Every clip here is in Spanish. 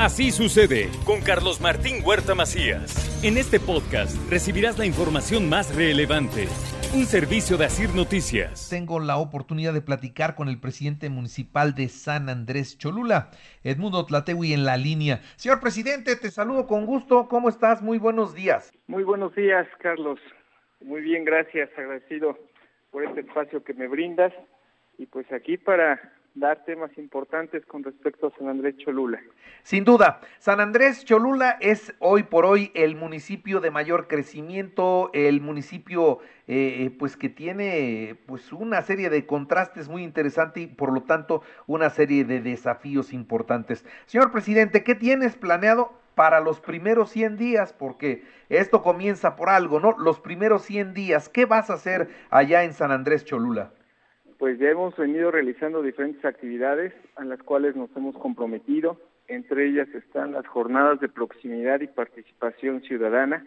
Así sucede con Carlos Martín Huerta Macías. En este podcast recibirás la información más relevante. Un servicio de Asir Noticias. Tengo la oportunidad de platicar con el presidente municipal de San Andrés Cholula, Edmundo Tlatewi, en la línea. Señor presidente, te saludo con gusto. ¿Cómo estás? Muy buenos días. Muy buenos días, Carlos. Muy bien, gracias. Agradecido por este espacio que me brindas. Y pues aquí para dar temas importantes con respecto a San Andrés Cholula. Sin duda, San Andrés Cholula es hoy por hoy el municipio de mayor crecimiento, el municipio eh, pues que tiene pues una serie de contrastes muy interesantes y por lo tanto una serie de desafíos importantes. Señor presidente, ¿qué tienes planeado para los primeros 100 días? Porque esto comienza por algo, ¿no? Los primeros 100 días, ¿qué vas a hacer allá en San Andrés Cholula? Pues ya hemos venido realizando diferentes actividades a las cuales nos hemos comprometido. Entre ellas están las jornadas de proximidad y participación ciudadana,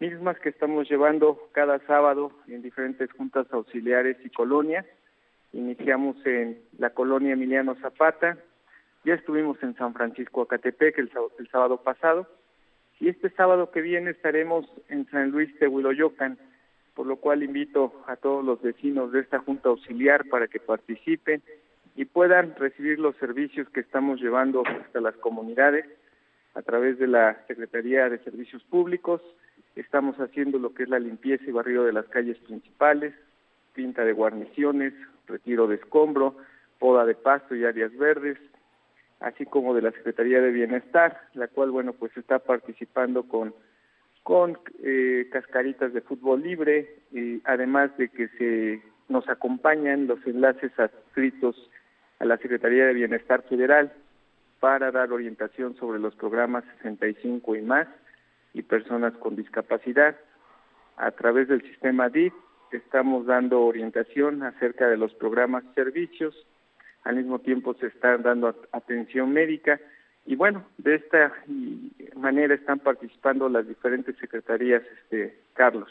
mismas que estamos llevando cada sábado en diferentes juntas auxiliares y colonias. Iniciamos en la colonia Emiliano Zapata, ya estuvimos en San Francisco Acatepec el, sábado pasado, y este sábado que viene estaremos en San Luis de Huiloyocan, por lo cual invito a todos los vecinos de esta Junta Auxiliar para que participen y puedan recibir los servicios que estamos llevando hasta las comunidades a través de la Secretaría de Servicios Públicos. Estamos haciendo lo que es la limpieza y barrido de las calles principales, pinta de guarniciones, retiro de escombro, poda de pasto y áreas verdes, así como de la Secretaría de Bienestar, la cual, bueno, pues está participando con con eh, cascaritas de fútbol libre, y además de que se nos acompañan los enlaces adscritos a la Secretaría de Bienestar Federal para dar orientación sobre los programas 65 y más y personas con discapacidad. A través del sistema DIF estamos dando orientación acerca de los programas servicios, al mismo tiempo se está dando atención médica y bueno, de esta manera están participando las diferentes secretarías, este, Carlos.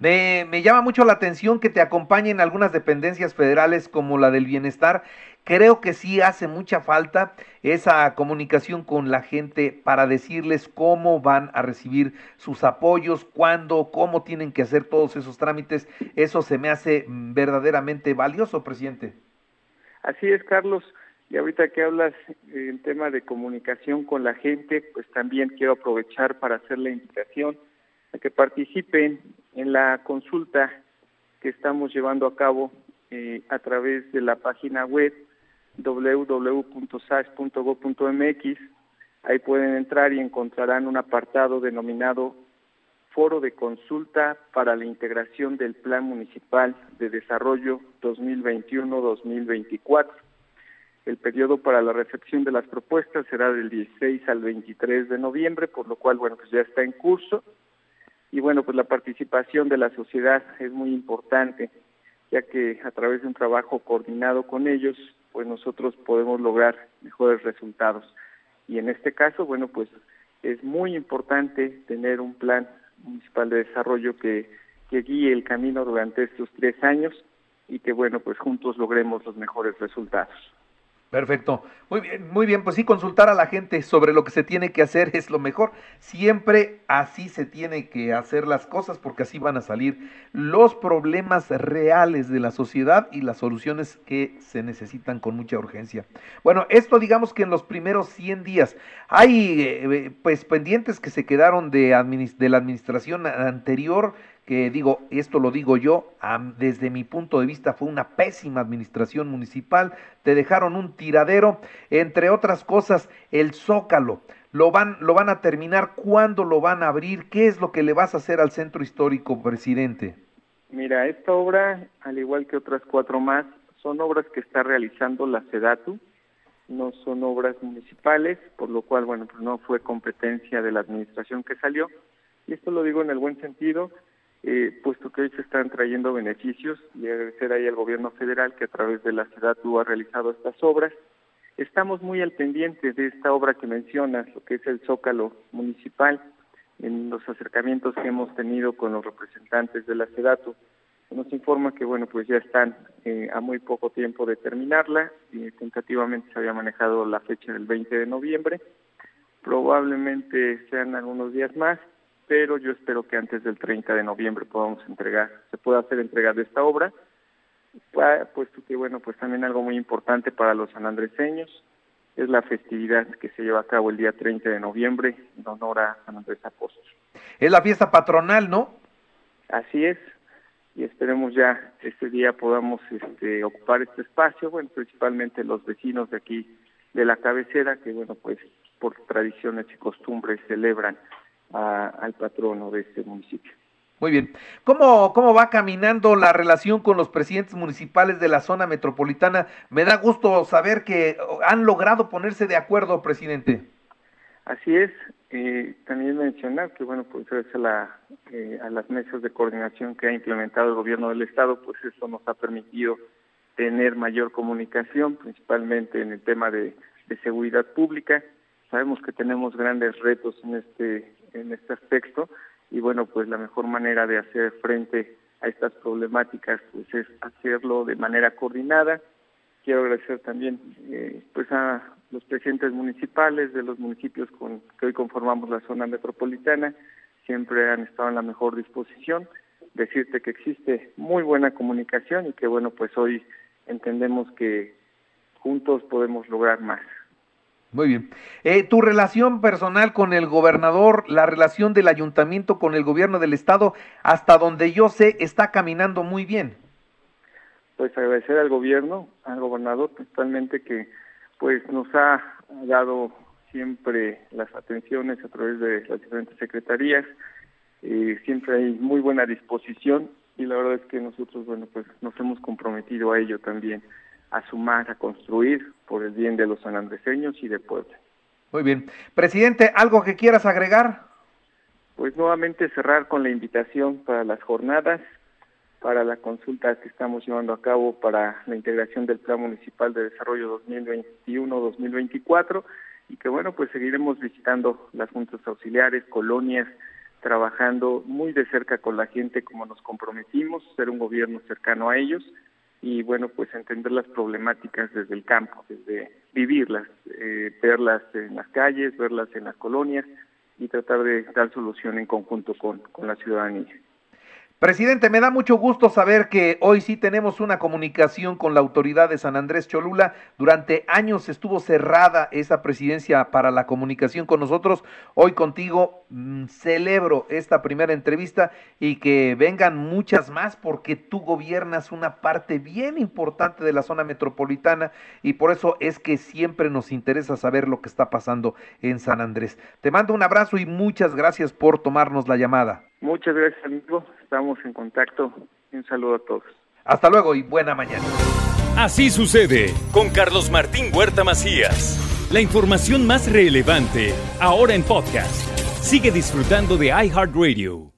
Me, me llama mucho la atención que te acompañen algunas dependencias federales como la del bienestar. Creo que sí hace mucha falta esa comunicación con la gente para decirles cómo van a recibir sus apoyos, cuándo, cómo tienen que hacer todos esos trámites. Eso se me hace mm, verdaderamente valioso, presidente. Así es, Carlos. Y ahorita que hablas en tema de comunicación con la gente, pues también quiero aprovechar para hacer la invitación a que participen en la consulta que estamos llevando a cabo eh, a través de la página web www.sas.gov.mx. Ahí pueden entrar y encontrarán un apartado denominado Foro de Consulta para la Integración del Plan Municipal de Desarrollo 2021-2024 el periodo para la recepción de las propuestas será del 16 al 23 de noviembre, por lo cual, bueno, pues ya está en curso. Y bueno, pues la participación de la sociedad es muy importante, ya que a través de un trabajo coordinado con ellos, pues nosotros podemos lograr mejores resultados. Y en este caso, bueno, pues es muy importante tener un plan municipal de desarrollo que, que guíe el camino durante estos tres años y que, bueno, pues juntos logremos los mejores resultados. Perfecto. Muy bien, muy bien. Pues sí, consultar a la gente sobre lo que se tiene que hacer es lo mejor. Siempre así se tiene que hacer las cosas porque así van a salir los problemas reales de la sociedad y las soluciones que se necesitan con mucha urgencia. Bueno, esto digamos que en los primeros 100 días hay eh, pues pendientes que se quedaron de, de la administración anterior que digo, esto lo digo yo, desde mi punto de vista fue una pésima administración municipal, te dejaron un tiradero, entre otras cosas, el zócalo. Lo van, lo van a terminar, ¿cuándo lo van a abrir? ¿Qué es lo que le vas a hacer al centro histórico, presidente? Mira, esta obra, al igual que otras cuatro más, son obras que está realizando la SEDATU no son obras municipales, por lo cual, bueno, pues no fue competencia de la administración que salió. Y esto lo digo en el buen sentido, eh, puesto que hoy se están trayendo beneficios y agradecer ahí al gobierno federal que a través de la tú ha realizado estas obras. Estamos muy al pendiente de esta obra que mencionas, lo que es el Zócalo Municipal, en los acercamientos que hemos tenido con los representantes de la SEDATU. Nos informa que, bueno, pues ya están eh, a muy poco tiempo de terminarla y tentativamente se había manejado la fecha del 20 de noviembre. Probablemente sean algunos días más, pero yo espero que antes del 30 de noviembre podamos entregar, se pueda hacer entrega de esta obra puesto que, bueno, pues también algo muy importante para los sanandreseños es la festividad que se lleva a cabo el día 30 de noviembre en honor a San Andrés Apóstol. Es la fiesta patronal, ¿no? Así es, y esperemos ya este día podamos este, ocupar este espacio, bueno, principalmente los vecinos de aquí de la cabecera, que bueno, pues por tradiciones y costumbres celebran al patrono de este municipio. Muy bien. ¿Cómo, ¿Cómo va caminando la relación con los presidentes municipales de la zona metropolitana? Me da gusto saber que han logrado ponerse de acuerdo, presidente. Así es. Eh, también mencionar que, bueno, pues a, la, eh, a las mesas de coordinación que ha implementado el gobierno del Estado, pues eso nos ha permitido tener mayor comunicación, principalmente en el tema de, de seguridad pública. Sabemos que tenemos grandes retos en este, en este aspecto y bueno, pues la mejor manera de hacer frente a estas problemáticas pues es hacerlo de manera coordinada. Quiero agradecer también eh, pues a los presidentes municipales de los municipios con que hoy conformamos la zona metropolitana, siempre han estado en la mejor disposición. Decirte que existe muy buena comunicación y que bueno, pues hoy entendemos que juntos podemos lograr más. Muy bien. Eh, tu relación personal con el gobernador, la relación del ayuntamiento con el gobierno del estado, hasta donde yo sé, está caminando muy bien. Pues agradecer al gobierno, al gobernador principalmente que pues nos ha dado siempre las atenciones a través de las diferentes secretarías, eh, siempre hay muy buena disposición y la verdad es que nosotros, bueno, pues nos hemos comprometido a ello también a sumar, a construir por el bien de los sanandreseños y de Puebla. Muy bien. Presidente, ¿algo que quieras agregar? Pues nuevamente cerrar con la invitación para las jornadas, para la consulta que estamos llevando a cabo para la integración del Plan Municipal de Desarrollo 2021-2024 y que bueno, pues seguiremos visitando las juntas auxiliares, colonias, trabajando muy de cerca con la gente como nos comprometimos, ser un gobierno cercano a ellos y bueno, pues entender las problemáticas desde el campo, desde vivirlas, eh, verlas en las calles, verlas en las colonias y tratar de dar solución en conjunto con, con la ciudadanía. Presidente, me da mucho gusto saber que hoy sí tenemos una comunicación con la autoridad de San Andrés Cholula. Durante años estuvo cerrada esa presidencia para la comunicación con nosotros. Hoy contigo mm, celebro esta primera entrevista y que vengan muchas más porque tú gobiernas una parte bien importante de la zona metropolitana y por eso es que siempre nos interesa saber lo que está pasando en San Andrés. Te mando un abrazo y muchas gracias por tomarnos la llamada. Muchas gracias, amigo. Estamos en contacto. Un saludo a todos. Hasta luego y buena mañana. Así sucede con Carlos Martín Huerta Macías. La información más relevante ahora en podcast. Sigue disfrutando de iHeartRadio.